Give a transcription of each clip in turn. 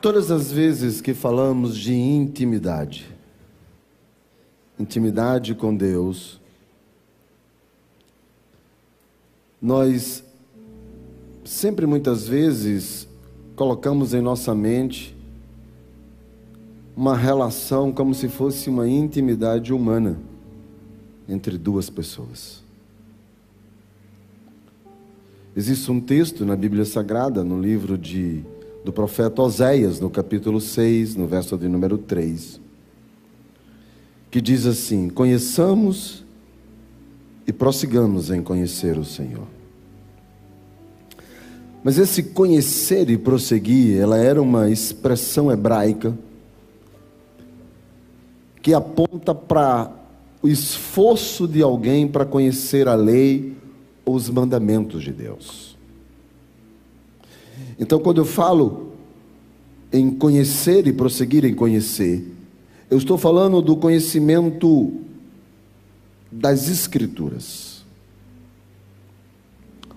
Todas as vezes que falamos de intimidade, intimidade com Deus, nós sempre muitas vezes colocamos em nossa mente uma relação como se fosse uma intimidade humana entre duas pessoas. Existe um texto na Bíblia Sagrada, no livro de do profeta Oséias, no capítulo 6, no verso de número 3, que diz assim: Conheçamos e prossigamos em conhecer o Senhor. Mas esse conhecer e prosseguir, ela era uma expressão hebraica que aponta para o esforço de alguém para conhecer a lei ou os mandamentos de Deus. Então, quando eu falo em conhecer e prosseguir em conhecer, eu estou falando do conhecimento das Escrituras.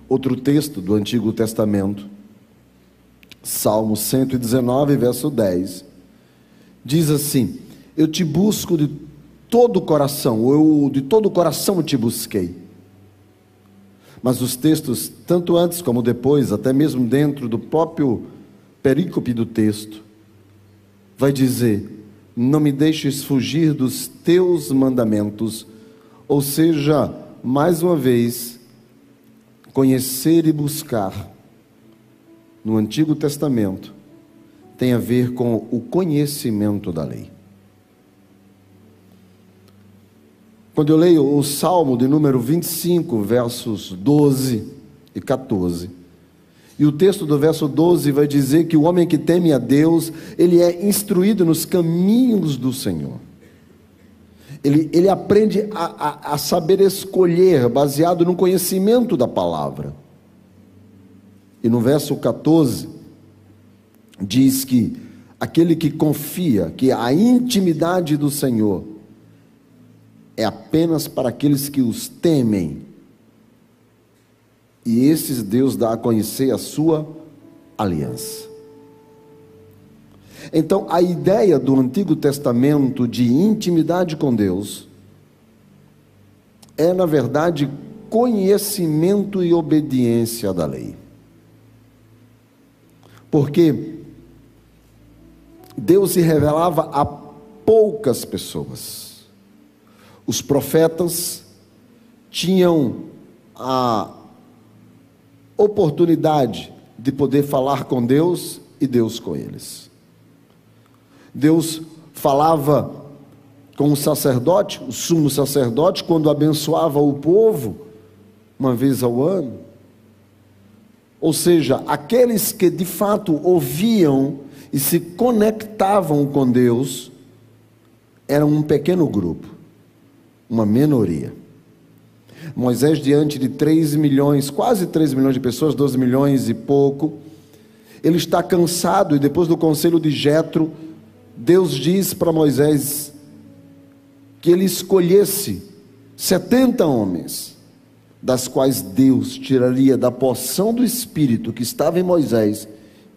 Outro texto do Antigo Testamento, Salmo 119, verso 10, diz assim: Eu te busco de todo o coração, eu de todo o coração te busquei. Mas os textos, tanto antes como depois, até mesmo dentro do próprio perícope do texto, vai dizer: Não me deixes fugir dos teus mandamentos. Ou seja, mais uma vez, conhecer e buscar no Antigo Testamento tem a ver com o conhecimento da lei. Quando eu leio o Salmo de número 25, versos 12 e 14, e o texto do verso 12 vai dizer que o homem que teme a Deus, ele é instruído nos caminhos do Senhor. Ele, ele aprende a, a, a saber escolher, baseado no conhecimento da palavra. E no verso 14, diz que aquele que confia que a intimidade do Senhor é apenas para aqueles que os temem. E esses Deus dá a conhecer a sua aliança. Então, a ideia do Antigo Testamento de intimidade com Deus é, na verdade, conhecimento e obediência da lei. Porque Deus se revelava a poucas pessoas. Os profetas tinham a oportunidade de poder falar com Deus e Deus com eles. Deus falava com o sacerdote, o sumo sacerdote, quando abençoava o povo, uma vez ao ano. Ou seja, aqueles que de fato ouviam e se conectavam com Deus, eram um pequeno grupo uma minoria. Moisés, diante de 3 milhões, quase 3 milhões de pessoas, 12 milhões e pouco, ele está cansado e depois do conselho de Jetro, Deus diz para Moisés que ele escolhesse 70 homens, das quais Deus tiraria da porção do espírito que estava em Moisés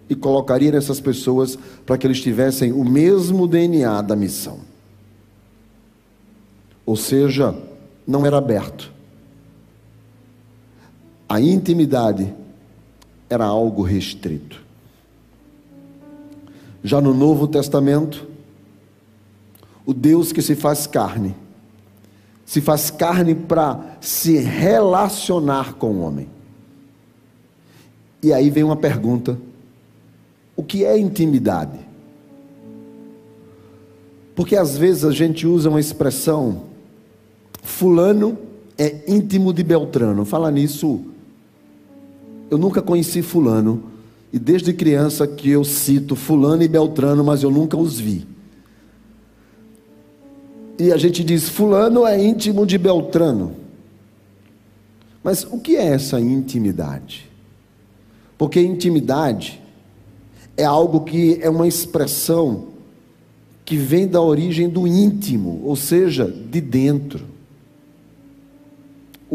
e colocaria nessas pessoas para que eles tivessem o mesmo DNA da missão ou seja, não era aberto. A intimidade era algo restrito. Já no Novo Testamento, o Deus que se faz carne, se faz carne para se relacionar com o homem. E aí vem uma pergunta: o que é intimidade? Porque às vezes a gente usa uma expressão Fulano é íntimo de Beltrano. Fala nisso. Eu nunca conheci Fulano. E desde criança que eu cito Fulano e Beltrano, mas eu nunca os vi. E a gente diz: Fulano é íntimo de Beltrano. Mas o que é essa intimidade? Porque intimidade é algo que é uma expressão que vem da origem do íntimo, ou seja, de dentro.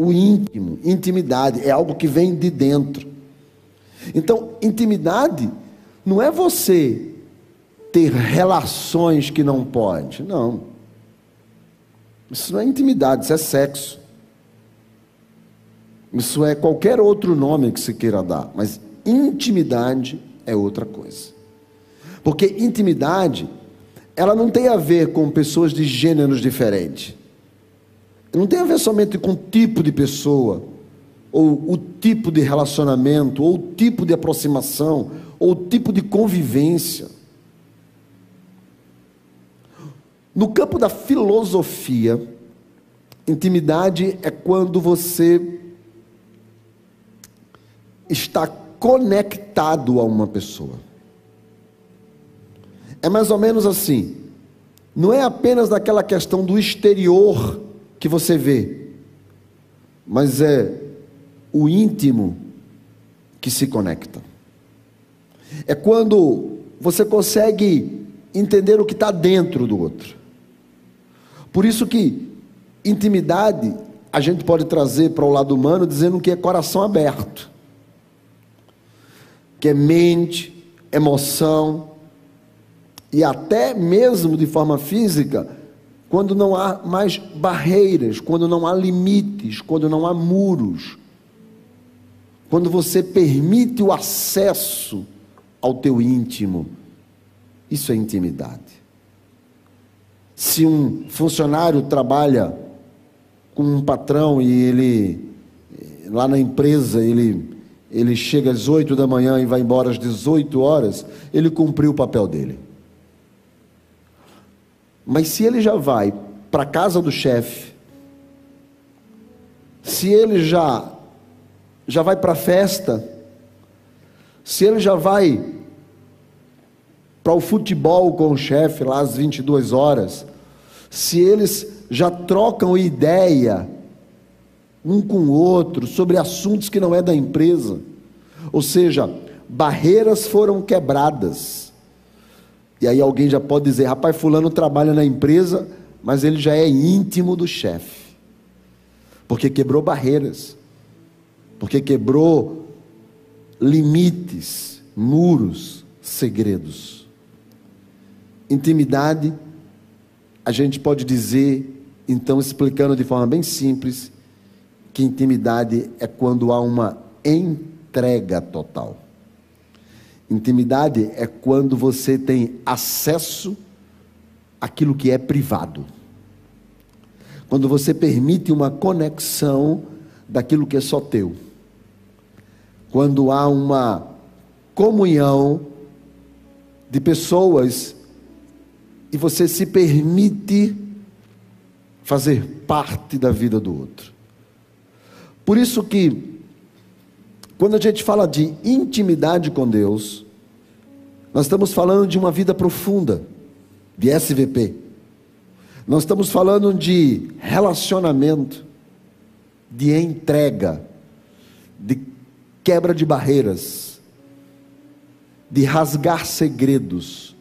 O íntimo, intimidade, é algo que vem de dentro. Então, intimidade não é você ter relações que não pode, não. Isso não é intimidade, isso é sexo. Isso é qualquer outro nome que se queira dar, mas intimidade é outra coisa. Porque intimidade, ela não tem a ver com pessoas de gêneros diferentes. Não tem a ver somente com o tipo de pessoa, ou o tipo de relacionamento, ou o tipo de aproximação, ou o tipo de convivência. No campo da filosofia, intimidade é quando você está conectado a uma pessoa. É mais ou menos assim. Não é apenas daquela questão do exterior que você vê, mas é o íntimo que se conecta. É quando você consegue entender o que está dentro do outro. Por isso que intimidade a gente pode trazer para o lado humano dizendo que é coração aberto, que é mente, emoção e até mesmo de forma física, quando não há mais barreiras, quando não há limites, quando não há muros, quando você permite o acesso ao teu íntimo, isso é intimidade. Se um funcionário trabalha com um patrão e ele, lá na empresa, ele, ele chega às 8 da manhã e vai embora às 18 horas, ele cumpriu o papel dele. Mas se ele já vai para a casa do chefe, se ele já já vai para a festa, se ele já vai para o futebol com o chefe lá às 22 horas, se eles já trocam ideia um com o outro sobre assuntos que não é da empresa, ou seja, barreiras foram quebradas. E aí alguém já pode dizer: rapaz, Fulano trabalha na empresa, mas ele já é íntimo do chefe, porque quebrou barreiras, porque quebrou limites, muros, segredos. Intimidade a gente pode dizer, então, explicando de forma bem simples, que intimidade é quando há uma entrega total. Intimidade é quando você tem acesso àquilo que é privado. Quando você permite uma conexão daquilo que é só teu. Quando há uma comunhão de pessoas e você se permite fazer parte da vida do outro. Por isso que quando a gente fala de intimidade com Deus, nós estamos falando de uma vida profunda, de SVP. Nós estamos falando de relacionamento, de entrega, de quebra de barreiras, de rasgar segredos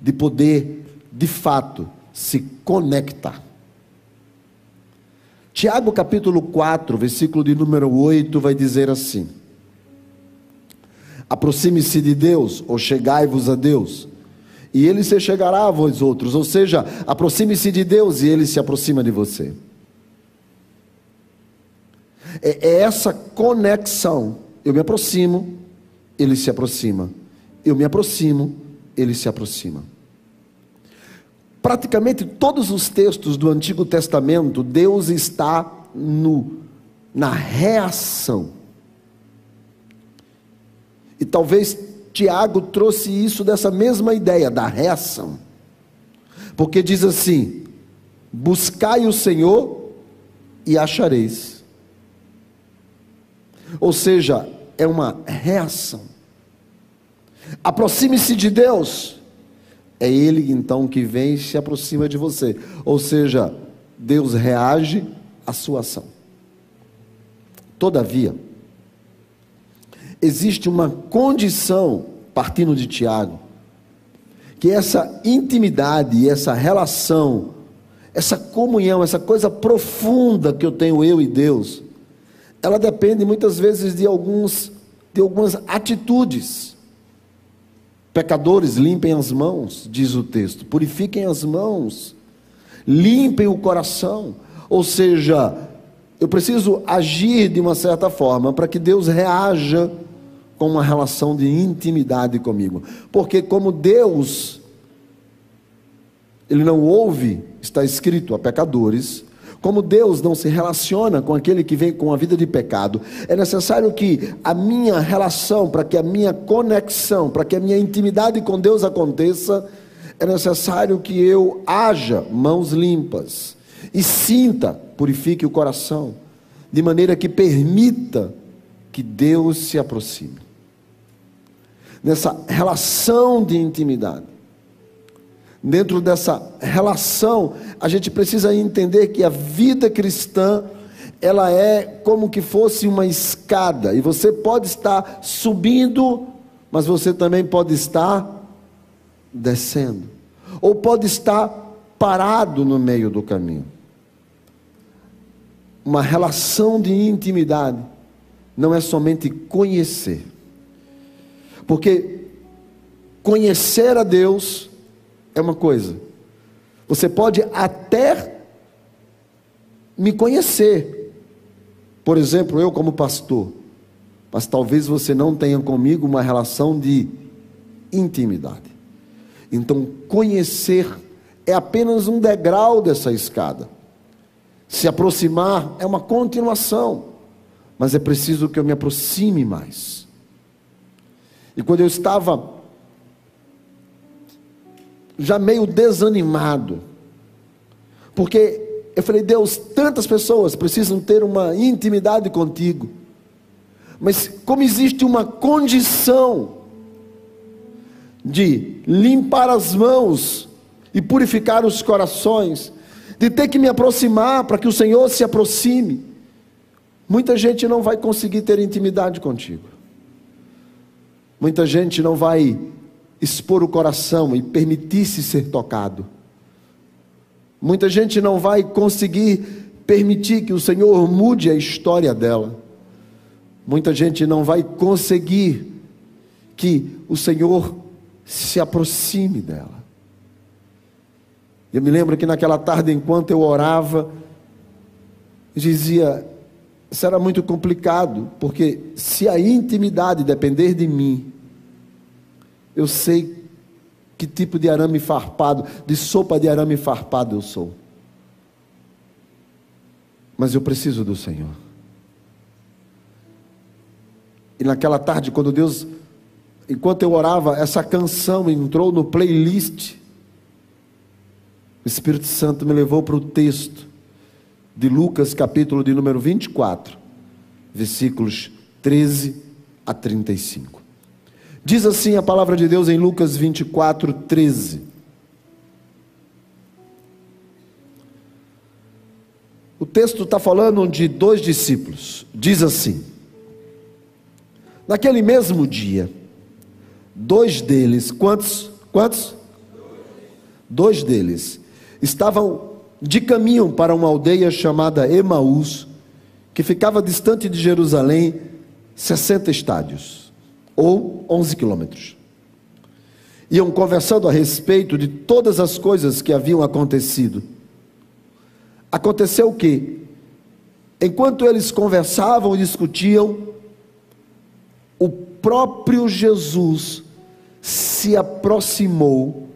de poder, de fato, se conectar. Tiago capítulo 4, versículo de número 8, vai dizer assim: Aproxime-se de Deus, ou chegai-vos a Deus, e ele se chegará a vós outros, ou seja, aproxime-se de Deus e ele se aproxima de você. É, é essa conexão. Eu me aproximo, ele se aproxima. Eu me aproximo, ele se aproxima. Praticamente todos os textos do Antigo Testamento, Deus está no, na reação. E talvez Tiago trouxe isso dessa mesma ideia, da reação. Porque diz assim: buscai o Senhor e achareis. Ou seja, é uma reação. Aproxime-se de Deus. É Ele então que vem e se aproxima de você. Ou seja, Deus reage à sua ação. Todavia, existe uma condição, partindo de Tiago, que essa intimidade, essa relação, essa comunhão, essa coisa profunda que eu tenho eu e Deus, ela depende muitas vezes de alguns de algumas atitudes. Pecadores, limpem as mãos, diz o texto. Purifiquem as mãos. Limpem o coração. Ou seja, eu preciso agir de uma certa forma para que Deus reaja com uma relação de intimidade comigo. Porque como Deus ele não ouve, está escrito a pecadores, como Deus não se relaciona com aquele que vem com a vida de pecado, é necessário que a minha relação, para que a minha conexão, para que a minha intimidade com Deus aconteça, é necessário que eu haja mãos limpas e sinta, purifique o coração, de maneira que permita que Deus se aproxime nessa relação de intimidade. Dentro dessa relação, a gente precisa entender que a vida cristã, ela é como que fosse uma escada, e você pode estar subindo, mas você também pode estar descendo, ou pode estar parado no meio do caminho. Uma relação de intimidade não é somente conhecer, porque conhecer a Deus é uma coisa. Você pode até me conhecer. Por exemplo, eu como pastor. Mas talvez você não tenha comigo uma relação de intimidade. Então, conhecer é apenas um degrau dessa escada. Se aproximar é uma continuação, mas é preciso que eu me aproxime mais. E quando eu estava já meio desanimado, porque eu falei, Deus, tantas pessoas precisam ter uma intimidade contigo, mas como existe uma condição de limpar as mãos e purificar os corações, de ter que me aproximar para que o Senhor se aproxime, muita gente não vai conseguir ter intimidade contigo. Muita gente não vai expor o coração e permitir-se ser tocado. Muita gente não vai conseguir permitir que o Senhor mude a história dela. Muita gente não vai conseguir que o Senhor se aproxime dela. Eu me lembro que naquela tarde, enquanto eu orava, dizia: era muito complicado, porque se a intimidade depender de mim, eu sei que tipo de arame farpado, de sopa de arame farpado eu sou. Mas eu preciso do Senhor. E naquela tarde, quando Deus, enquanto eu orava, essa canção entrou no playlist. O Espírito Santo me levou para o texto de Lucas, capítulo de número 24, versículos 13 a 35. Diz assim a palavra de Deus em Lucas 24, 13. O texto está falando de dois discípulos. Diz assim: Naquele mesmo dia, dois deles, quantos? Quantos? Dois deles estavam de caminho para uma aldeia chamada Emaús, que ficava distante de Jerusalém 60 estádios ou 11 quilômetros. Iam conversando a respeito de todas as coisas que haviam acontecido. Aconteceu o que? Enquanto eles conversavam e discutiam, o próprio Jesus se aproximou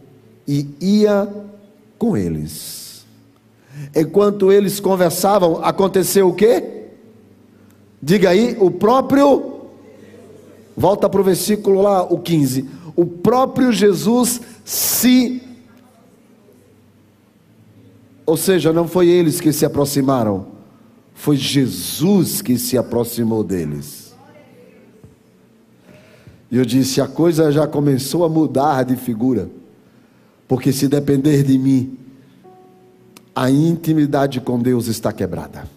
e ia com eles. Enquanto eles conversavam, aconteceu o que? Diga aí, o próprio Volta para o versículo lá, o 15. O próprio Jesus se. Ou seja, não foi eles que se aproximaram, foi Jesus que se aproximou deles. E eu disse: a coisa já começou a mudar de figura, porque se depender de mim, a intimidade com Deus está quebrada.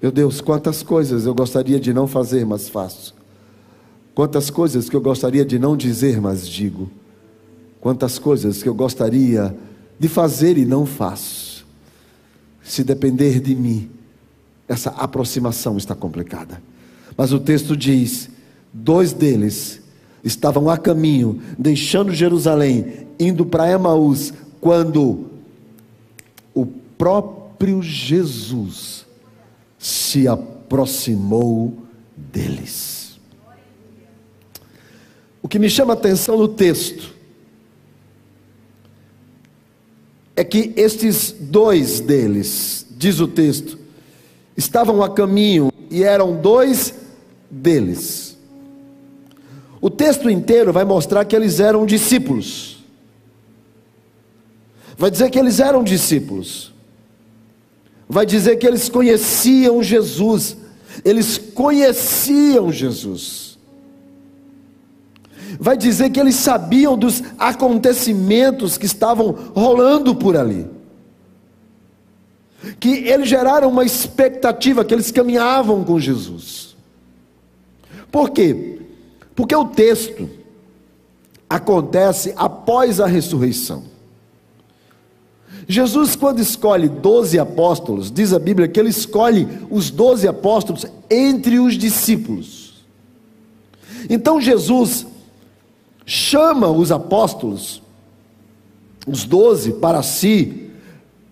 Meu Deus, quantas coisas eu gostaria de não fazer, mas faço. Quantas coisas que eu gostaria de não dizer, mas digo. Quantas coisas que eu gostaria de fazer e não faço. Se depender de mim, essa aproximação está complicada. Mas o texto diz: dois deles estavam a caminho, deixando Jerusalém, indo para Emaús, quando o próprio Jesus se aproximou deles. O que me chama a atenção no texto é que estes dois deles, diz o texto, estavam a caminho e eram dois deles. O texto inteiro vai mostrar que eles eram discípulos. Vai dizer que eles eram discípulos. Vai dizer que eles conheciam Jesus. Eles conheciam Jesus vai dizer que eles sabiam dos acontecimentos que estavam rolando por ali. Que eles geraram uma expectativa, que eles caminhavam com Jesus. Por quê? Porque o texto acontece após a ressurreição. Jesus, quando escolhe doze apóstolos, diz a Bíblia que ele escolhe os doze apóstolos entre os discípulos. Então Jesus chama os apóstolos, os doze, para si,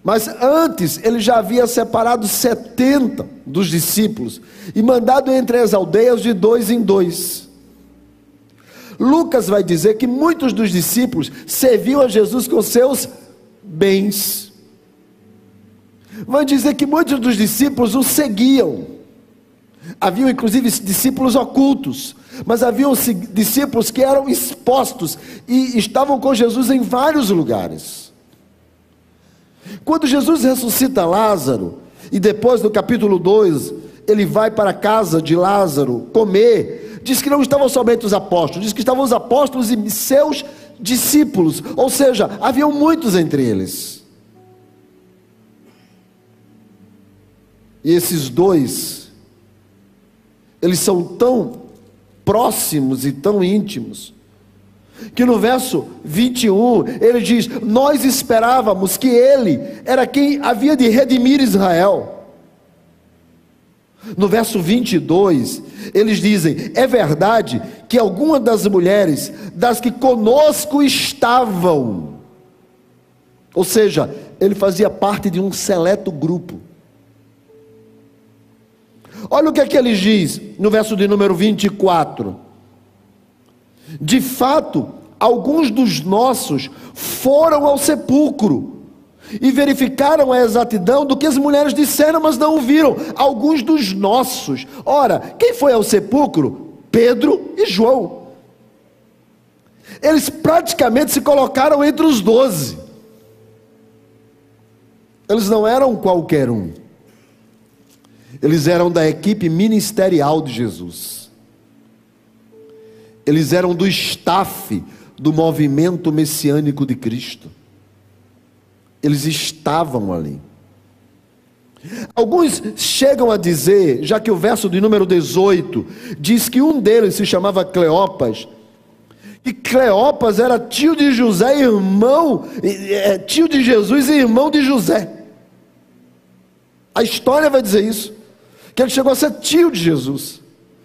mas antes ele já havia separado setenta dos discípulos e mandado entre as aldeias de dois em dois. Lucas vai dizer que muitos dos discípulos serviam a Jesus com seus bens. Vai dizer que muitos dos discípulos o seguiam. Haviam inclusive discípulos ocultos, mas haviam discípulos que eram expostos e estavam com Jesus em vários lugares. Quando Jesus ressuscita Lázaro, e depois no capítulo 2, ele vai para a casa de Lázaro comer, diz que não estavam somente os apóstolos, diz que estavam os apóstolos e seus discípulos, ou seja, haviam muitos entre eles. E esses dois, eles são tão próximos e tão íntimos. Que no verso 21 ele diz: Nós esperávamos que ele era quem havia de redimir Israel. No verso 22, eles dizem: É verdade que algumas das mulheres, das que conosco estavam, ou seja, ele fazia parte de um seleto grupo, Olha o que é que ele diz no verso de número 24. De fato, alguns dos nossos foram ao sepulcro e verificaram a exatidão do que as mulheres disseram, mas não o viram. Alguns dos nossos. Ora, quem foi ao sepulcro? Pedro e João. Eles praticamente se colocaram entre os doze. Eles não eram qualquer um. Eles eram da equipe ministerial de Jesus. Eles eram do staff do movimento messiânico de Cristo. Eles estavam ali. Alguns chegam a dizer, já que o verso de número 18 diz que um deles se chamava Cleopas, e Cleopas era tio de José, irmão, é, tio de Jesus e irmão de José. A história vai dizer isso que ele chegou a ser tio de Jesus,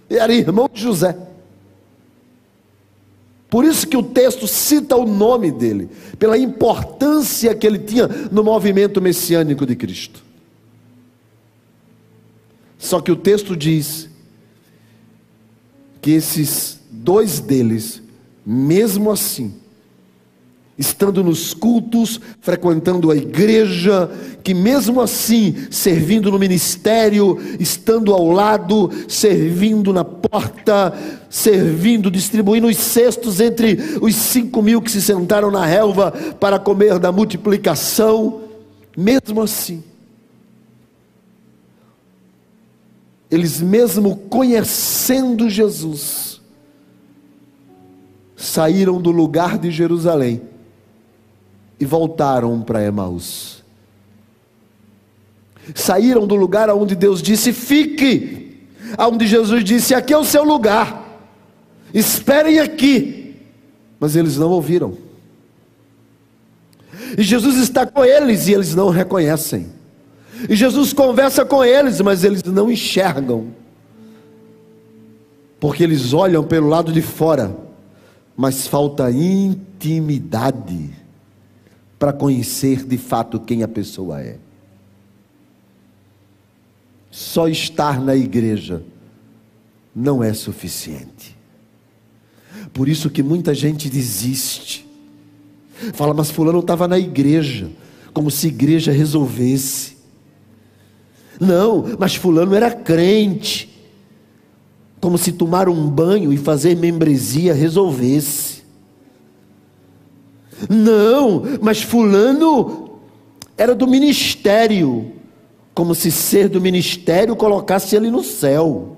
e era irmão de José. Por isso que o texto cita o nome dele, pela importância que ele tinha no movimento messiânico de Cristo. Só que o texto diz que esses dois deles, mesmo assim, estando nos cultos, frequentando a igreja, que mesmo assim, servindo no ministério, estando ao lado, servindo na porta, servindo, distribuindo os cestos entre os cinco mil que se sentaram na relva para comer da multiplicação, mesmo assim, eles mesmo conhecendo Jesus, saíram do lugar de Jerusalém e voltaram para Emaús. Saíram do lugar onde Deus disse: fique, aonde Jesus disse: aqui é o seu lugar. esperem aqui. Mas eles não ouviram. E Jesus está com eles e eles não reconhecem. E Jesus conversa com eles, mas eles não enxergam. Porque eles olham pelo lado de fora, mas falta intimidade para conhecer de fato quem a pessoa é. Só estar na igreja não é suficiente. Por isso que muita gente desiste. Fala, mas fulano estava na igreja, como se igreja resolvesse. Não, mas fulano era crente, como se tomar um banho e fazer membresia resolvesse. Não, mas fulano era do ministério, como se ser do ministério colocasse ele no céu.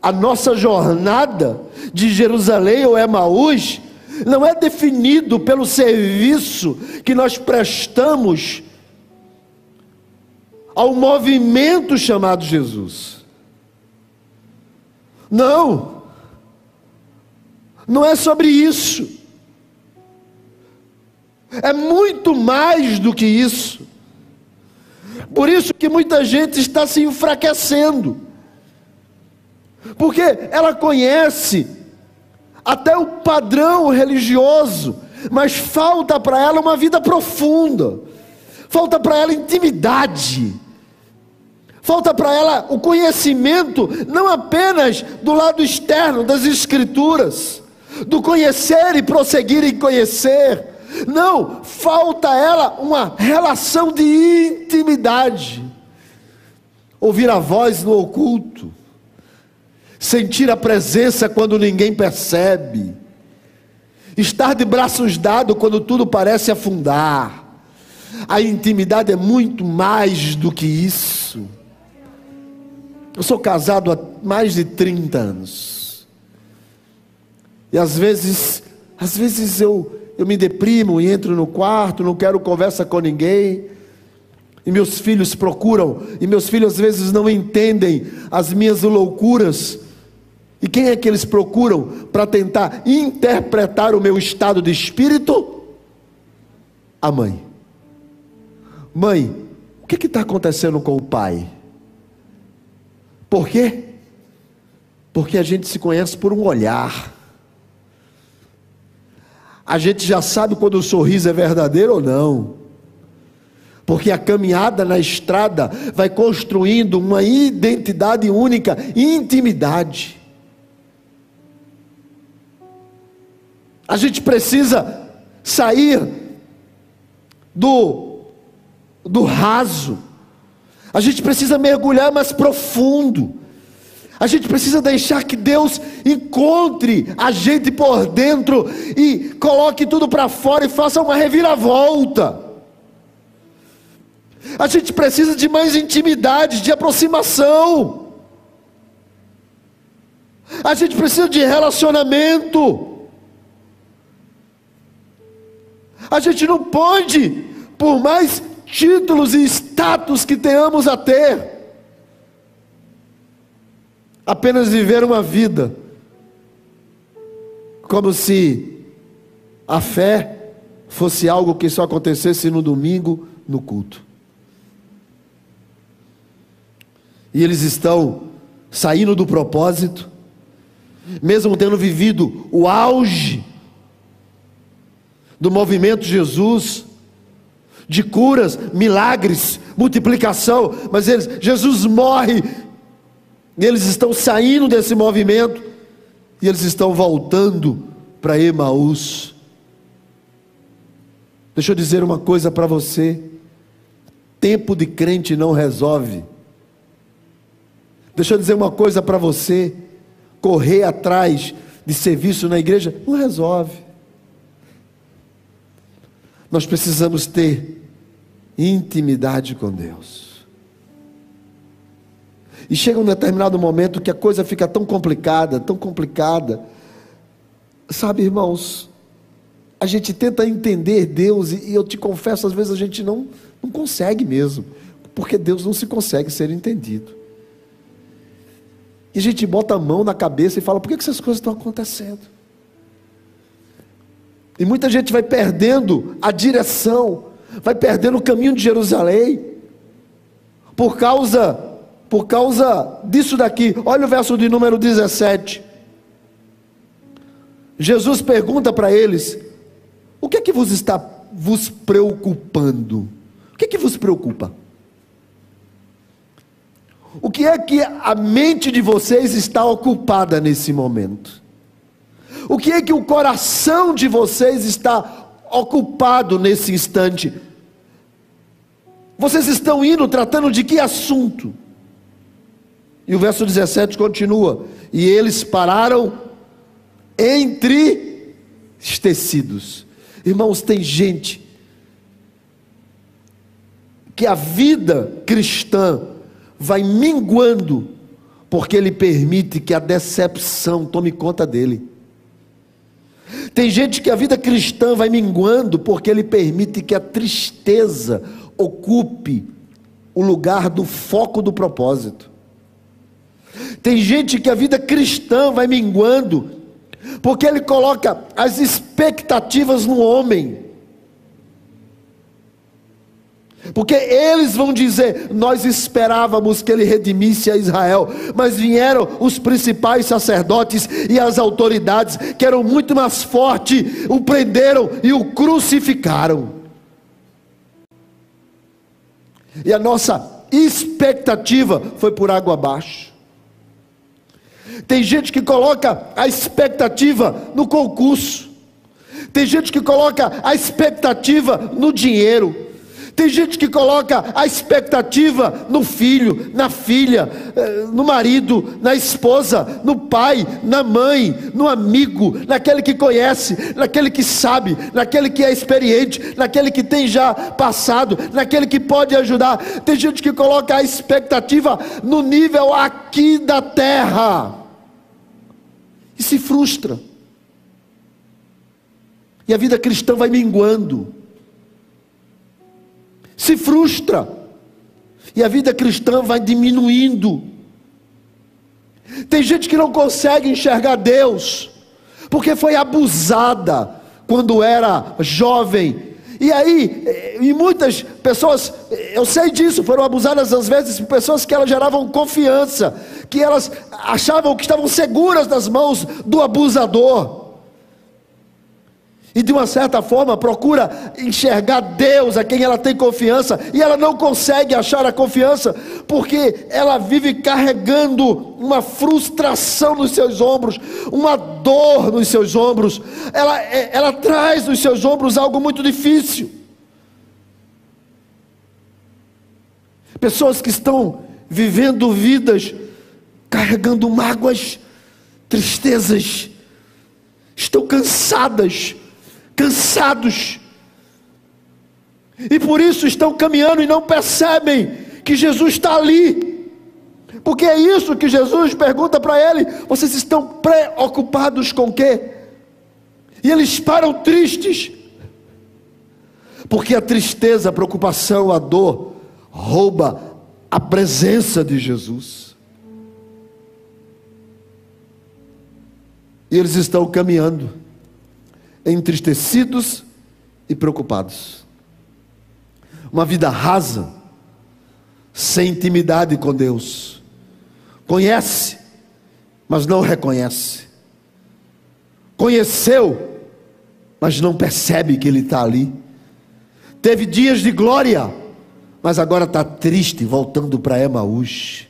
A nossa jornada de Jerusalém ou Emaús não é definido pelo serviço que nós prestamos ao movimento chamado Jesus. Não, não é sobre isso. É muito mais do que isso. Por isso que muita gente está se enfraquecendo. Porque ela conhece até o padrão religioso, mas falta para ela uma vida profunda, falta para ela intimidade, falta para ela o conhecimento, não apenas do lado externo das Escrituras, do conhecer e prosseguir em conhecer, não, falta a ela uma relação de intimidade, ouvir a voz no oculto sentir a presença quando ninguém percebe, estar de braços dados quando tudo parece afundar. A intimidade é muito mais do que isso. Eu sou casado há mais de 30 anos. E às vezes, às vezes eu, eu me deprimo e entro no quarto, não quero conversa com ninguém. E meus filhos procuram, e meus filhos às vezes não entendem as minhas loucuras, e quem é que eles procuram para tentar interpretar o meu estado de espírito? A mãe. Mãe, o que está acontecendo com o pai? Por quê? Porque a gente se conhece por um olhar. A gente já sabe quando o sorriso é verdadeiro ou não. Porque a caminhada na estrada vai construindo uma identidade única, intimidade. A gente precisa sair do, do raso. A gente precisa mergulhar mais profundo. A gente precisa deixar que Deus encontre a gente por dentro e coloque tudo para fora e faça uma reviravolta. A gente precisa de mais intimidade, de aproximação. A gente precisa de relacionamento. A gente não pode, por mais títulos e status que tenhamos a ter, apenas viver uma vida como se a fé fosse algo que só acontecesse no domingo, no culto. E eles estão saindo do propósito, mesmo tendo vivido o auge do movimento Jesus, de curas, milagres, multiplicação, mas eles, Jesus morre, e eles estão saindo desse movimento, e eles estão voltando para Emaús. Deixa eu dizer uma coisa para você: tempo de crente não resolve. Deixa eu dizer uma coisa para você: correr atrás de serviço na igreja não resolve nós precisamos ter intimidade com Deus. E chega um determinado momento que a coisa fica tão complicada, tão complicada. Sabe, irmãos, a gente tenta entender Deus, e eu te confesso, às vezes a gente não, não consegue mesmo, porque Deus não se consegue ser entendido. E a gente bota a mão na cabeça e fala: por que essas coisas estão acontecendo? E muita gente vai perdendo a direção, vai perdendo o caminho de Jerusalém, por causa, por causa disso daqui. Olha o verso de número 17. Jesus pergunta para eles: o que é que vos está vos preocupando? O que é que vos preocupa? O que é que a mente de vocês está ocupada nesse momento? O que é que o coração de vocês está ocupado nesse instante? Vocês estão indo tratando de que assunto? E o verso 17 continua: E eles pararam entre tecidos. Irmãos, tem gente que a vida cristã vai minguando, porque ele permite que a decepção tome conta dele. Tem gente que a vida cristã vai minguando, porque ele permite que a tristeza ocupe o lugar do foco do propósito. Tem gente que a vida cristã vai minguando, porque ele coloca as expectativas no homem. Porque eles vão dizer: Nós esperávamos que ele redimisse a Israel, mas vieram os principais sacerdotes e as autoridades, que eram muito mais fortes, o prenderam e o crucificaram. E a nossa expectativa foi por água abaixo. Tem gente que coloca a expectativa no concurso. Tem gente que coloca a expectativa no dinheiro. Tem gente que coloca a expectativa no filho, na filha, eh, no marido, na esposa, no pai, na mãe, no amigo, naquele que conhece, naquele que sabe, naquele que é experiente, naquele que tem já passado, naquele que pode ajudar. Tem gente que coloca a expectativa no nível aqui da terra e se frustra. E a vida cristã vai minguando se frustra, e a vida cristã vai diminuindo. Tem gente que não consegue enxergar Deus, porque foi abusada quando era jovem. E aí, e muitas pessoas, eu sei disso, foram abusadas às vezes por pessoas que elas geravam confiança, que elas achavam que estavam seguras nas mãos do abusador e de uma certa forma procura enxergar Deus a quem ela tem confiança, e ela não consegue achar a confiança, porque ela vive carregando uma frustração nos seus ombros, uma dor nos seus ombros, ela, é, ela traz nos seus ombros algo muito difícil. Pessoas que estão vivendo vidas carregando mágoas, tristezas, estão cansadas, cansados. E por isso estão caminhando e não percebem que Jesus está ali. Porque é isso que Jesus pergunta para ele: vocês estão preocupados com quê? E eles param tristes. Porque a tristeza, a preocupação, a dor rouba a presença de Jesus. E eles estão caminhando entristecidos e preocupados. Uma vida rasa, sem intimidade com Deus. Conhece, mas não reconhece. Conheceu, mas não percebe que Ele está ali. Teve dias de glória, mas agora está triste, voltando para Emaús.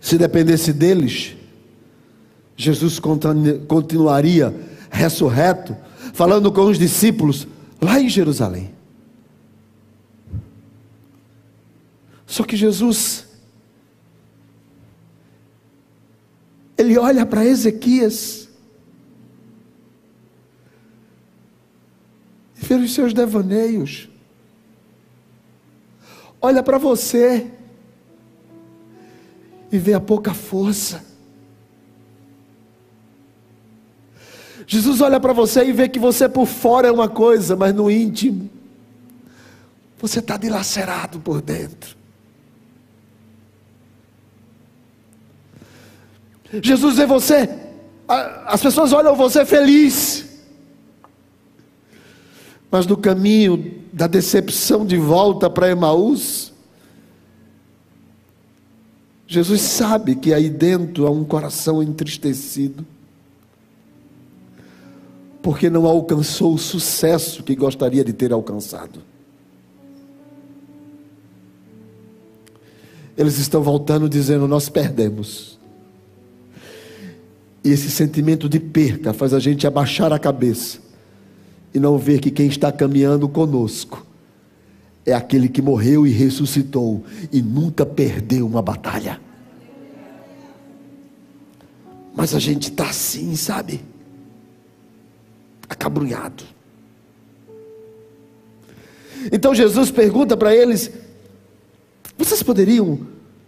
Se dependesse deles, Jesus continuaria ressurreto, falando com os discípulos lá em Jerusalém. Só que Jesus, ele olha para Ezequias e vê os seus devaneios, olha para você e vê a pouca força Jesus olha para você e vê que você por fora é uma coisa, mas no íntimo Você está dilacerado por dentro. Jesus vê você, as pessoas olham você feliz, mas no caminho da decepção de volta para Emaús, Jesus sabe que aí dentro há um coração entristecido, porque não alcançou o sucesso que gostaria de ter alcançado. Eles estão voltando dizendo: Nós perdemos. E esse sentimento de perca faz a gente abaixar a cabeça e não ver que quem está caminhando conosco é aquele que morreu e ressuscitou e nunca perdeu uma batalha. Mas a gente está assim, sabe? Acabrunhado. Então Jesus pergunta para eles: vocês poderiam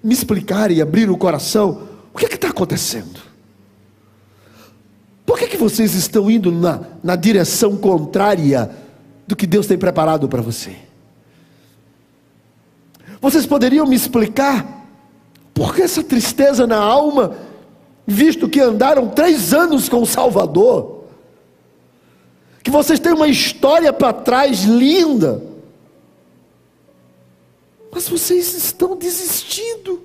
me explicar e abrir o coração? O que é está acontecendo? Por que, que vocês estão indo na, na direção contrária do que Deus tem preparado para você? Vocês poderiam me explicar por que essa tristeza na alma, visto que andaram três anos com o Salvador? Que vocês têm uma história para trás linda, mas vocês estão desistindo.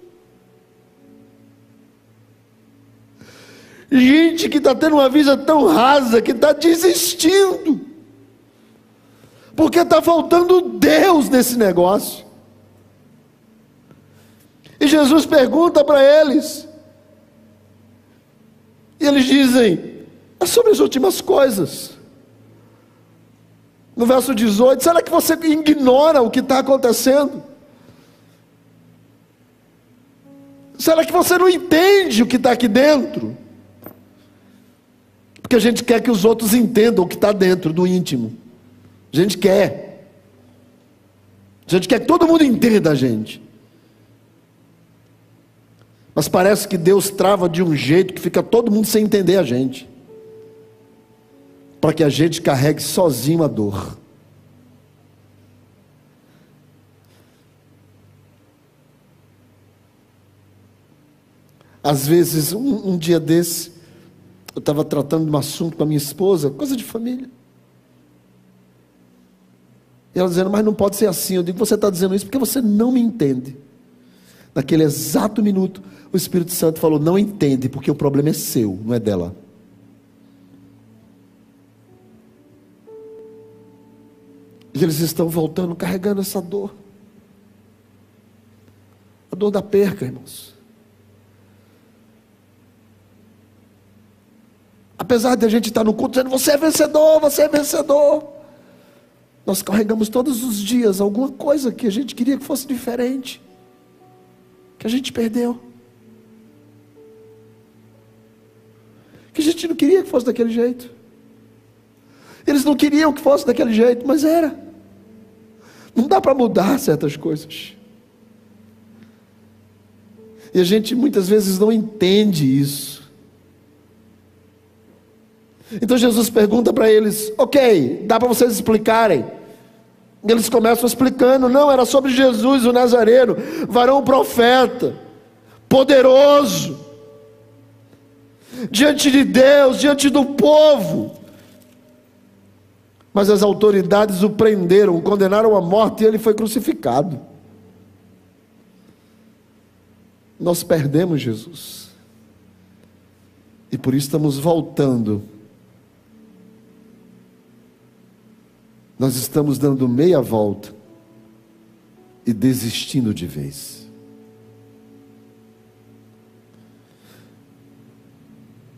Gente que está tendo uma vida tão rasa que está desistindo. Porque está faltando Deus nesse negócio. E Jesus pergunta para eles. E eles dizem: é sobre as últimas coisas. No verso 18, será que você ignora o que está acontecendo? Será que você não entende o que está aqui dentro? Porque a gente quer que os outros entendam o que está dentro do íntimo. A gente quer. A gente quer que todo mundo entenda a gente. Mas parece que Deus trava de um jeito que fica todo mundo sem entender a gente. Para que a gente carregue sozinho a dor. Às vezes, um, um dia desse, eu estava tratando de um assunto com a minha esposa, coisa de família. E ela dizendo, mas não pode ser assim. Eu digo, você está dizendo isso porque você não me entende. Naquele exato minuto, o Espírito Santo falou: não entende, porque o problema é seu, não é dela. E eles estão voltando, carregando essa dor. A dor da perca, irmãos. Apesar de a gente estar no culto dizendo, você é vencedor, você é vencedor. Nós carregamos todos os dias alguma coisa que a gente queria que fosse diferente, que a gente perdeu. Que a gente não queria que fosse daquele jeito. Eles não queriam que fosse daquele jeito, mas era. Não dá para mudar certas coisas. E a gente muitas vezes não entende isso. Então Jesus pergunta para eles: Ok, dá para vocês explicarem. Eles começam explicando: Não, era sobre Jesus, o Nazareno, varão profeta, poderoso, diante de Deus, diante do povo. Mas as autoridades o prenderam, o condenaram à morte e ele foi crucificado. Nós perdemos Jesus. E por isso estamos voltando nós estamos dando meia volta e desistindo de vez.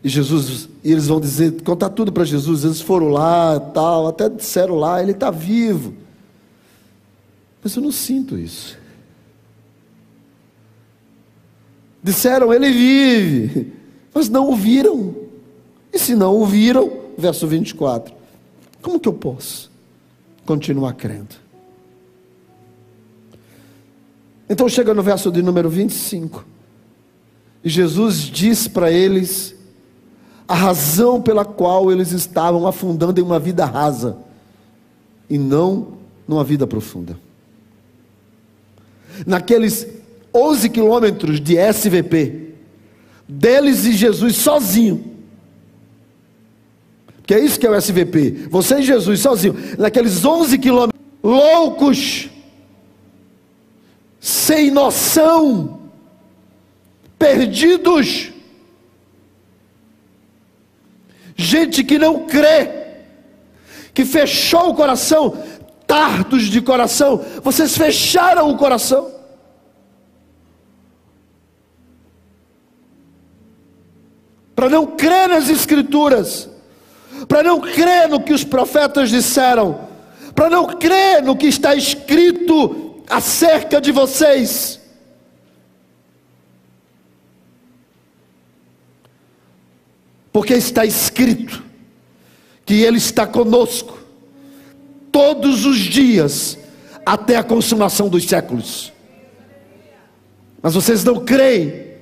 E Jesus, e eles vão dizer, contar tudo para Jesus. Eles foram lá, tal, até disseram lá, ele está vivo. Mas eu não sinto isso. Disseram, ele vive, mas não o viram. E se não o viram, verso 24, como que eu posso? continuar crendo. Então chega no verso de número 25. E Jesus diz para eles a razão pela qual eles estavam afundando em uma vida rasa e não numa vida profunda. naqueles 11 quilômetros de SVP, deles e Jesus sozinho. Que é isso que é o SVP. Você e Jesus sozinho, naqueles 11 quilômetros, loucos, sem noção, perdidos, gente que não crê, que fechou o coração, tardos de coração, vocês fecharam o coração. Para não crer nas Escrituras, para não crer no que os profetas disseram, para não crer no que está escrito acerca de vocês. Porque está escrito que Ele está conosco todos os dias até a consumação dos séculos. Mas vocês não creem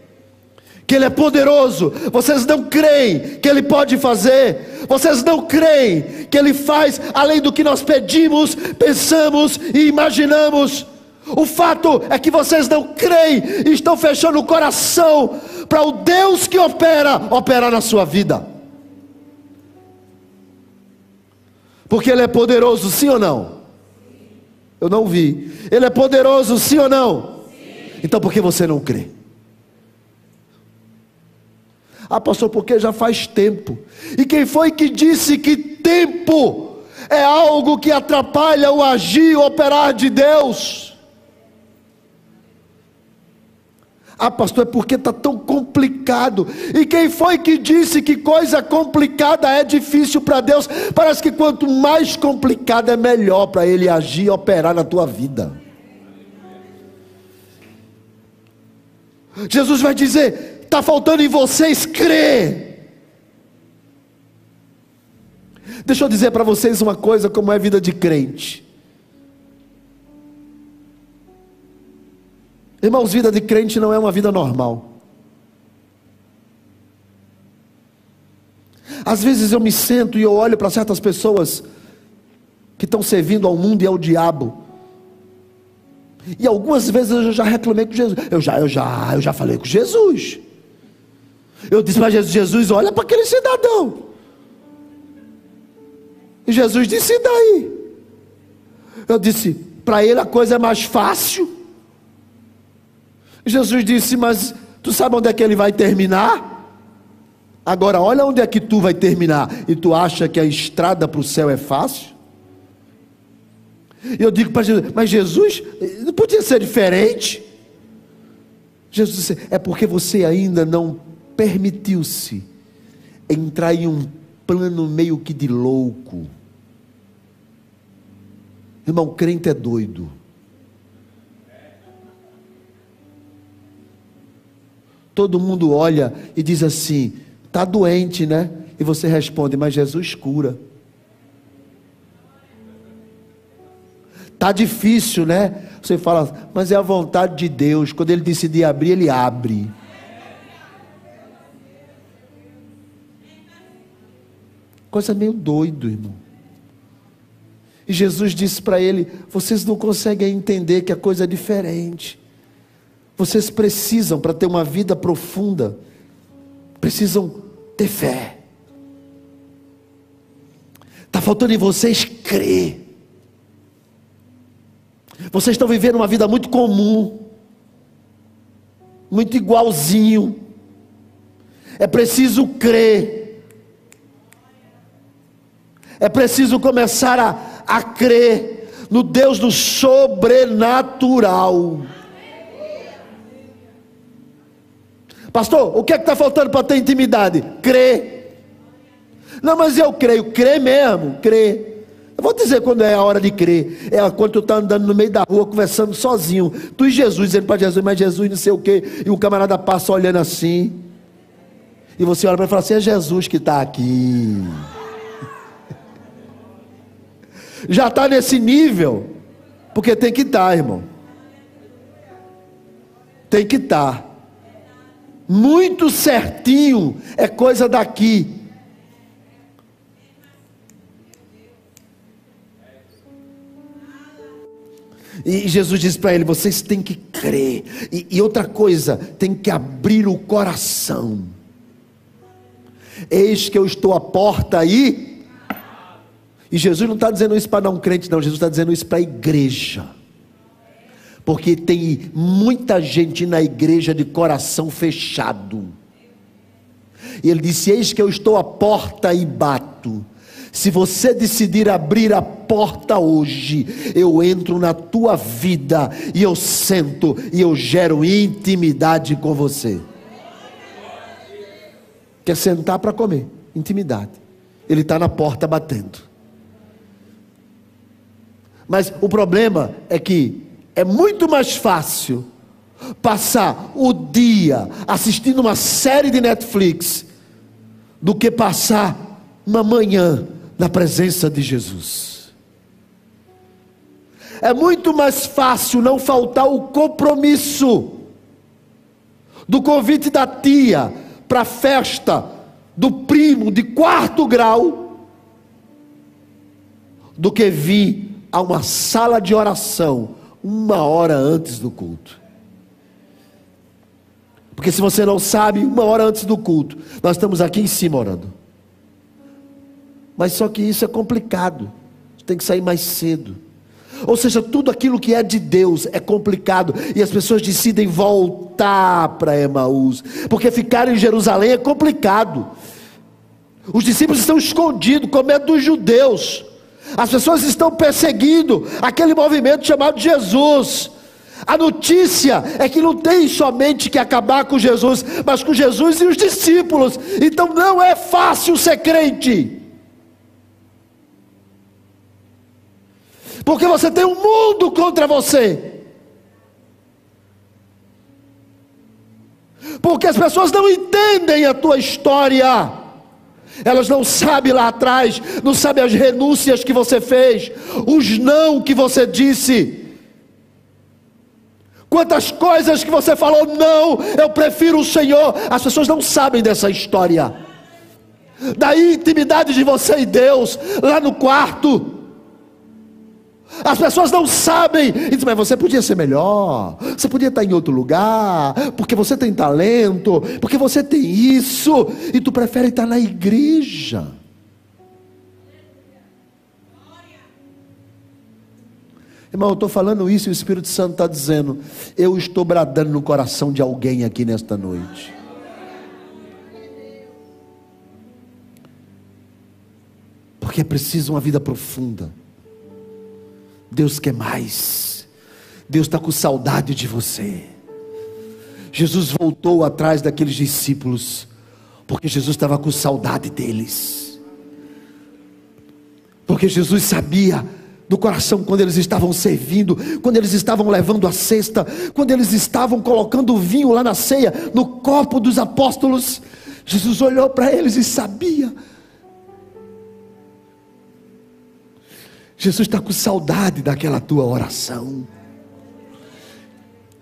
que Ele é poderoso, vocês não creem que Ele pode fazer, vocês não creem que Ele faz além do que nós pedimos, pensamos e imaginamos. O fato é que vocês não creem e estão fechando o coração para o Deus que opera, operar na sua vida. Porque Ele é poderoso, sim ou não? Eu não vi. Ele é poderoso, sim ou não? Então por que você não crê? Ah, pastor, porque já faz tempo. E quem foi que disse que tempo é algo que atrapalha o agir, o operar de Deus? Ah, pastor, é porque está tão complicado. E quem foi que disse que coisa complicada é difícil para Deus? Parece que quanto mais complicado é melhor para Ele agir e operar na tua vida. Jesus vai dizer: está faltando em vocês crer. Deixa eu dizer para vocês uma coisa: como é a vida de crente. Irmãos, vida de crente não é uma vida normal. Às vezes eu me sento e eu olho para certas pessoas que estão servindo ao mundo e ao diabo. E algumas vezes eu já reclamei com Jesus. Eu já, eu já, eu já falei com Jesus. Eu disse para Jesus: Jesus, olha para aquele cidadão. E Jesus disse: e daí? Eu disse: para ele a coisa é mais fácil. Jesus disse: mas tu sabe onde é que ele vai terminar? Agora, olha onde é que tu vai terminar. E tu acha que a estrada para o céu é fácil? Eu digo para Jesus: mas Jesus, não podia ser diferente? Jesus disse: é porque você ainda não permitiu-se entrar em um plano meio que de louco. Irmão, crente é doido. Todo mundo olha e diz assim: está doente, né? E você responde: mas Jesus cura. Está difícil, né? Você fala, mas é a vontade de Deus. Quando Ele decidir abrir, Ele abre. Coisa meio doido, irmão. E Jesus disse para ele: Vocês não conseguem entender que a coisa é diferente. Vocês precisam, para ter uma vida profunda, precisam ter fé. Está faltando em vocês crer. Vocês estão vivendo uma vida muito comum, muito igualzinho. É preciso crer. É preciso começar a, a crer no Deus do sobrenatural. Pastor, o que é que está faltando para ter intimidade? Crer. Não, mas eu creio, crer mesmo, crer. Eu vou dizer quando é a hora de crer. É quando tu está andando no meio da rua, conversando sozinho. Tu e Jesus, dizendo para Jesus, mas Jesus não sei o quê. E o camarada passa olhando assim. E você olha para ele e fala assim: é Jesus que está aqui já está nesse nível, porque tem que estar, tá, irmão. Tem que estar. Tá. Muito certinho é coisa daqui. E Jesus diz para ele: vocês têm que crer. E, e outra coisa, tem que abrir o coração. Eis que eu estou à porta aí. E Jesus não está dizendo isso para não crente, não. Jesus está dizendo isso para a igreja. Porque tem muita gente na igreja de coração fechado. E ele disse: Eis que eu estou à porta e bato. Se você decidir abrir a porta hoje, eu entro na tua vida e eu sento e eu gero intimidade com você. Quer sentar para comer? Intimidade. Ele está na porta batendo. Mas o problema é que é muito mais fácil passar o dia assistindo uma série de Netflix do que passar uma manhã na presença de Jesus. É muito mais fácil não faltar o compromisso do convite da tia para a festa do primo de quarto grau do que vir a uma sala de oração uma hora antes do culto. Porque se você não sabe, uma hora antes do culto, nós estamos aqui em cima orando. Mas só que isso é complicado. Tem que sair mais cedo. Ou seja, tudo aquilo que é de Deus é complicado e as pessoas decidem voltar para Emaús, porque ficar em Jerusalém é complicado. Os discípulos estão escondidos com medo dos judeus. As pessoas estão perseguindo aquele movimento chamado Jesus. A notícia é que não tem somente que acabar com Jesus, mas com Jesus e os discípulos. Então não é fácil ser crente. porque você tem um mundo contra você. Porque as pessoas não entendem a tua história. Elas não sabem lá atrás, não sabem as renúncias que você fez, os não que você disse. Quantas coisas que você falou, não, eu prefiro o Senhor. As pessoas não sabem dessa história. Da intimidade de você e Deus, lá no quarto. As pessoas não sabem. E dizem, mas você podia ser melhor. Você podia estar em outro lugar. Porque você tem talento. Porque você tem isso. E tu prefere estar na igreja. Irmão, eu estou falando isso e o Espírito Santo está dizendo: Eu estou bradando no coração de alguém aqui nesta noite. Porque preciso uma vida profunda. Deus quer mais. Deus está com saudade de você. Jesus voltou atrás daqueles discípulos, porque Jesus estava com saudade deles. Porque Jesus sabia do coração quando eles estavam servindo, quando eles estavam levando a cesta, quando eles estavam colocando o vinho lá na ceia, no copo dos apóstolos. Jesus olhou para eles e sabia Jesus está com saudade daquela tua oração.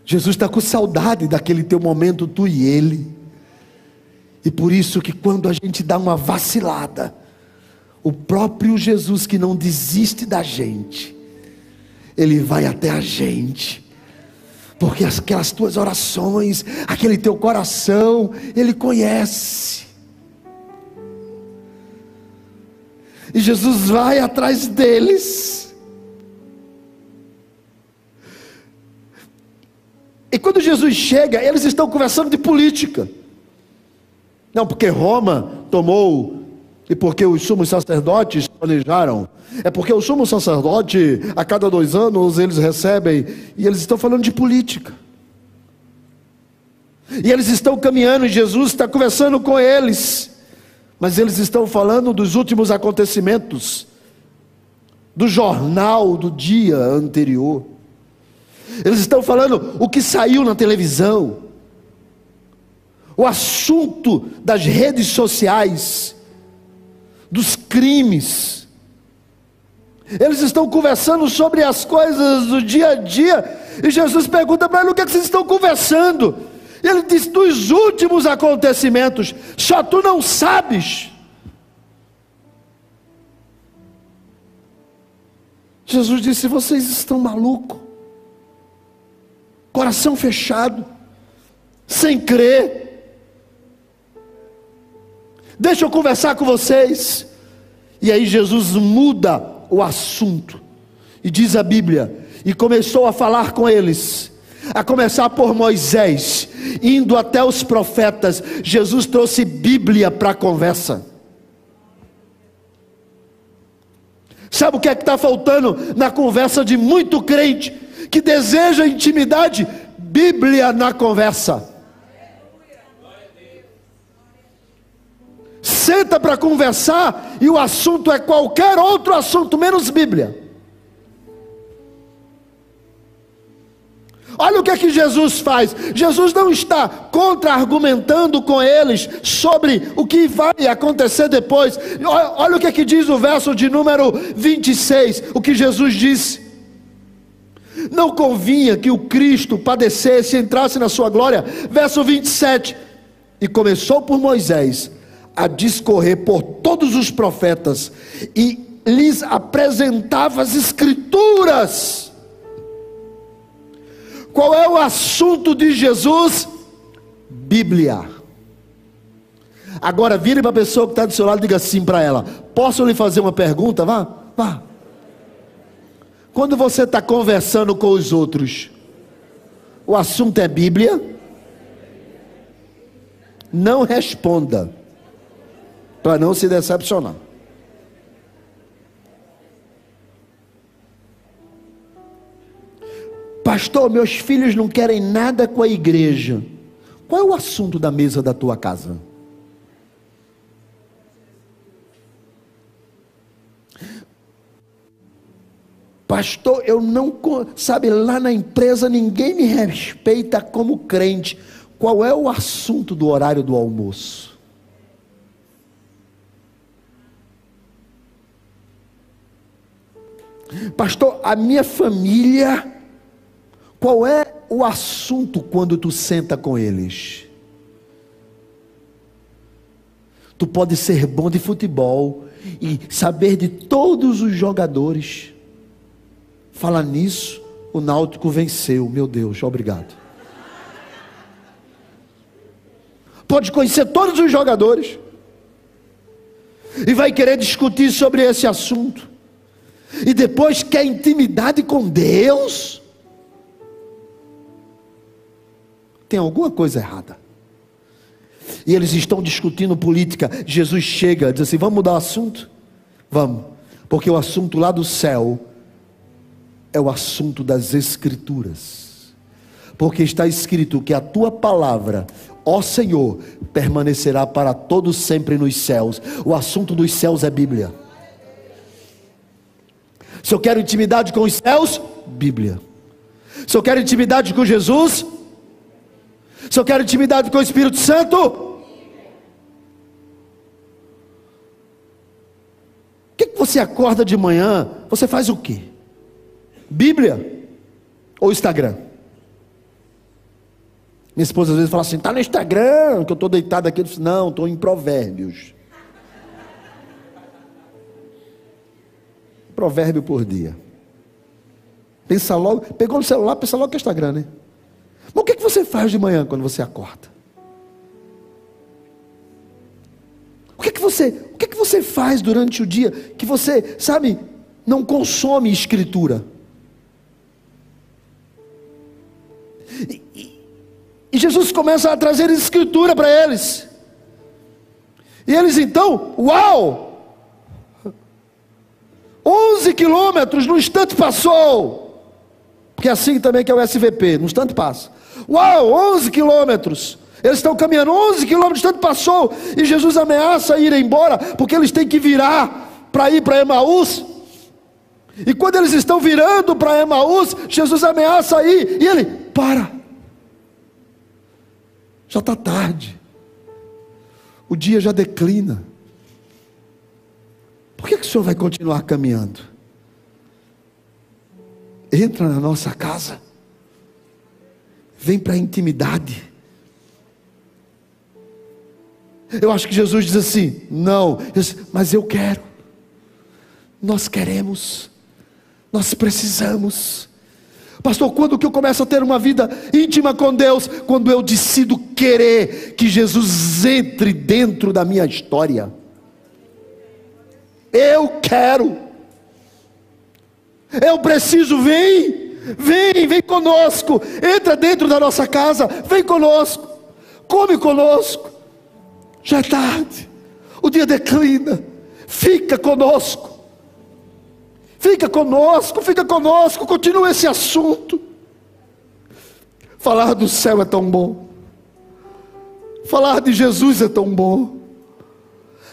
Jesus está com saudade daquele teu momento, tu e ele. E por isso que quando a gente dá uma vacilada, o próprio Jesus que não desiste da gente, ele vai até a gente. Porque aquelas tuas orações, aquele teu coração, ele conhece. E Jesus vai atrás deles. E quando Jesus chega, eles estão conversando de política. Não, porque Roma tomou, e porque os sumos sacerdotes planejaram. É porque o sumo sacerdote, a cada dois anos, eles recebem, e eles estão falando de política. E eles estão caminhando, e Jesus está conversando com eles. Mas eles estão falando dos últimos acontecimentos, do jornal do dia anterior. Eles estão falando o que saiu na televisão, o assunto das redes sociais, dos crimes. Eles estão conversando sobre as coisas do dia a dia. E Jesus pergunta para eles: o que, é que vocês estão conversando? Ele diz: dos últimos acontecimentos, só tu não sabes. Jesus disse: vocês estão malucos. coração fechado, sem crer. Deixa eu conversar com vocês. E aí Jesus muda o assunto. E diz a Bíblia: e começou a falar com eles, a começar por Moisés, indo até os profetas. Jesus trouxe Bíblia para a conversa. Sabe o que é que está faltando na conversa de muito crente que deseja intimidade? Bíblia na conversa. Senta para conversar e o assunto é qualquer outro assunto, menos Bíblia. Olha o que é que Jesus faz. Jesus não está contra-argumentando com eles sobre o que vai acontecer depois. Olha o que é que diz o verso de número 26, o que Jesus disse. Não convinha que o Cristo padecesse e entrasse na sua glória. Verso 27. E começou por Moisés a discorrer por todos os profetas e lhes apresentava as escrituras qual é o assunto de Jesus? Bíblia. Agora vire para a pessoa que está do seu lado e diga assim para ela: Posso lhe fazer uma pergunta? Vá, vá. Quando você está conversando com os outros, o assunto é Bíblia? Não responda, para não se decepcionar. Pastor, meus filhos não querem nada com a igreja. Qual é o assunto da mesa da tua casa? Pastor, eu não. Sabe, lá na empresa ninguém me respeita como crente. Qual é o assunto do horário do almoço? Pastor, a minha família qual é o assunto quando tu senta com eles? Tu pode ser bom de futebol e saber de todos os jogadores. Fala nisso, o Náutico venceu. Meu Deus, obrigado. Pode conhecer todos os jogadores e vai querer discutir sobre esse assunto. E depois quer intimidade com Deus. Tem alguma coisa errada. E eles estão discutindo política. Jesus chega, diz assim: vamos mudar o assunto? Vamos, porque o assunto lá do céu é o assunto das Escrituras. Porque está escrito que a tua palavra, ó Senhor, permanecerá para todos sempre nos céus. O assunto dos céus é Bíblia. Se eu quero intimidade com os céus, Bíblia. Se eu quero intimidade com Jesus, eu quero intimidade com o Espírito Santo, o que, que você acorda de manhã? Você faz o quê? Bíblia ou Instagram? Minha esposa às vezes fala assim: está no Instagram, que eu estou deitado aqui. Eu disse, Não, estou em Provérbios. Provérbio por dia. Pensa logo, pegou no celular, pensa logo que é Instagram, né? Mas o que, é que você faz de manhã quando você acorda? O que, é que você, o que, é que você faz durante o dia que você, sabe, não consome escritura? E, e, e Jesus começa a trazer escritura para eles. E eles então, uau! 11 quilômetros no instante passou. Porque é assim também que é o SVP, no instante passa. Uau, 11 quilômetros. Eles estão caminhando 11 quilômetros, tanto passou, e Jesus ameaça ir embora, porque eles têm que virar para ir para Emaús. E quando eles estão virando para Emaús, Jesus ameaça ir, e ele para. Já está tarde, o dia já declina. Por que, que o senhor vai continuar caminhando? Entra na nossa casa vem para a intimidade. Eu acho que Jesus diz assim: não, mas eu quero, nós queremos, nós precisamos. Pastor, quando que eu começo a ter uma vida íntima com Deus? Quando eu decido querer que Jesus entre dentro da minha história. Eu quero. Eu preciso, vem, vem, vem conosco. Entra dentro da nossa casa, vem conosco. Come conosco. Já é tarde. O dia declina. Fica conosco. Fica conosco, fica conosco, continua esse assunto. Falar do céu é tão bom. Falar de Jesus é tão bom.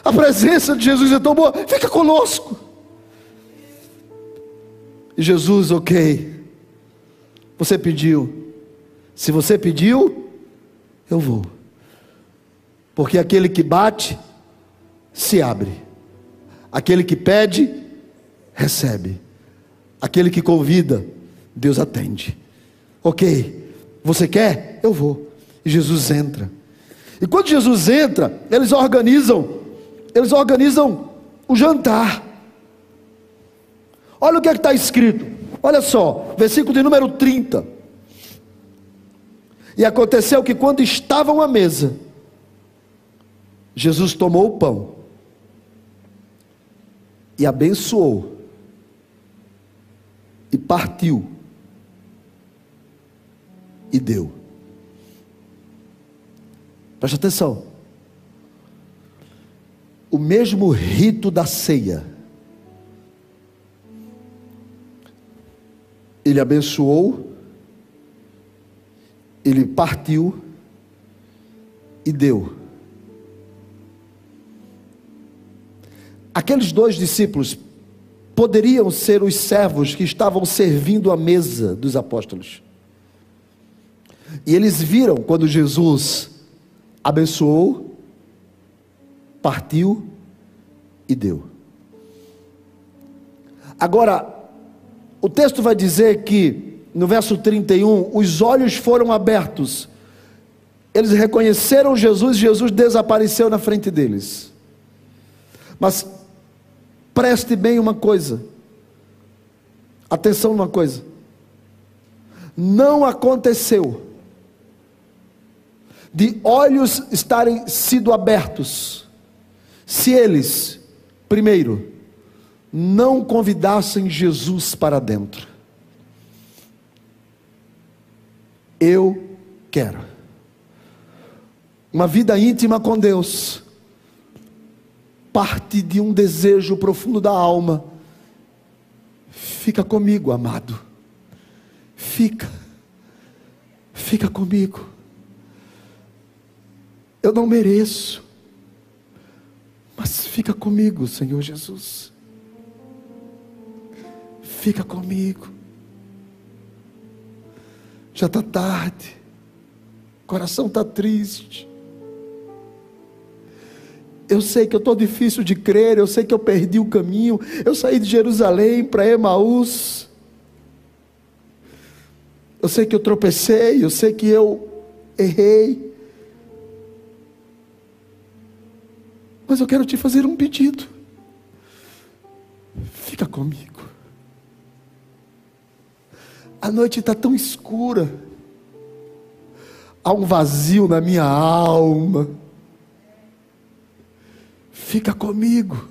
A presença de Jesus é tão boa. Fica conosco. E Jesus, ok. Você pediu. Se você pediu, eu vou. Porque aquele que bate, se abre. Aquele que pede, recebe. Aquele que convida, Deus atende. Ok, você quer? Eu vou. E Jesus entra. E quando Jesus entra, eles organizam, eles organizam o jantar. Olha o que é está escrito. Olha só, versículo de número 30. E aconteceu que quando estavam à mesa, Jesus tomou o pão e abençoou e partiu e deu. Preste atenção. O mesmo rito da ceia. Ele abençoou, ele partiu e deu. Aqueles dois discípulos poderiam ser os servos que estavam servindo a mesa dos apóstolos. E eles viram quando Jesus abençoou, partiu e deu. Agora, o texto vai dizer que, no verso 31, os olhos foram abertos, eles reconheceram Jesus, Jesus desapareceu na frente deles. Mas Preste bem uma coisa. Atenção numa coisa. Não aconteceu de olhos estarem sido abertos se eles, primeiro, não convidassem Jesus para dentro. Eu quero uma vida íntima com Deus parte de um desejo profundo da alma. Fica comigo, amado. Fica. Fica comigo. Eu não mereço. Mas fica comigo, Senhor Jesus. Fica comigo. Já está tarde. O coração está triste. Eu sei que eu estou difícil de crer, eu sei que eu perdi o caminho. Eu saí de Jerusalém para Emaús. Eu sei que eu tropecei, eu sei que eu errei. Mas eu quero te fazer um pedido. Fica comigo. A noite está tão escura. Há um vazio na minha alma Fica comigo.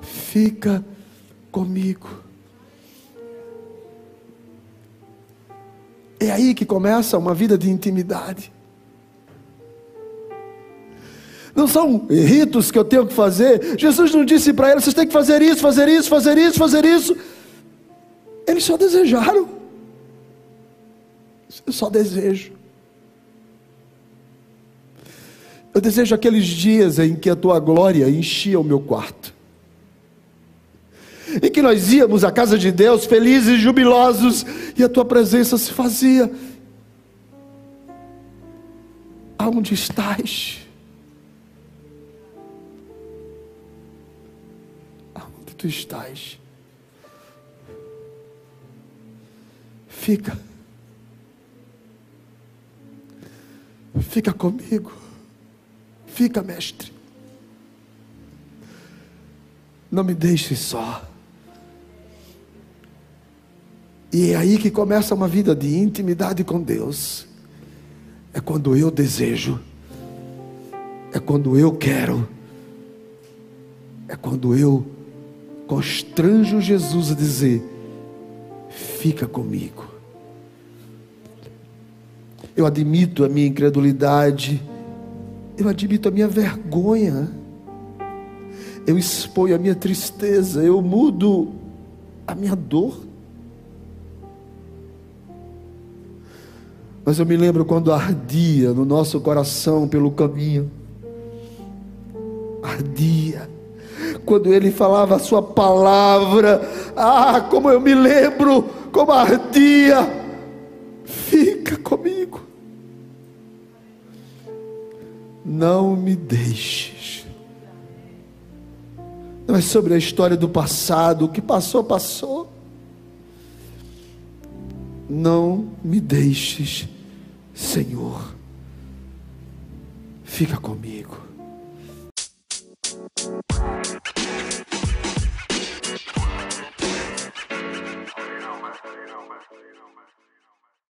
Fica comigo. É aí que começa uma vida de intimidade. Não são ritos que eu tenho que fazer. Jesus não disse para eles: vocês têm que fazer isso, fazer isso, fazer isso, fazer isso. Eles só desejaram. Eu só desejo. Eu desejo aqueles dias em que a tua glória enchia o meu quarto. Em que nós íamos à casa de Deus felizes e jubilosos e a tua presença se fazia. Aonde estás? Aonde tu estás? Fica. Fica comigo. Fica, mestre. Não me deixe só. E é aí que começa uma vida de intimidade com Deus. É quando eu desejo, é quando eu quero, é quando eu constranjo Jesus a dizer: fica comigo. Eu admito a minha incredulidade, eu admito a minha vergonha, eu exponho a minha tristeza, eu mudo a minha dor. Mas eu me lembro quando ardia no nosso coração pelo caminho, ardia, quando ele falava a sua palavra, ah, como eu me lembro, como ardia, Fica comigo. Não me deixes. Não é sobre a história do passado, o que passou, passou. Não me deixes, Senhor. Fica comigo.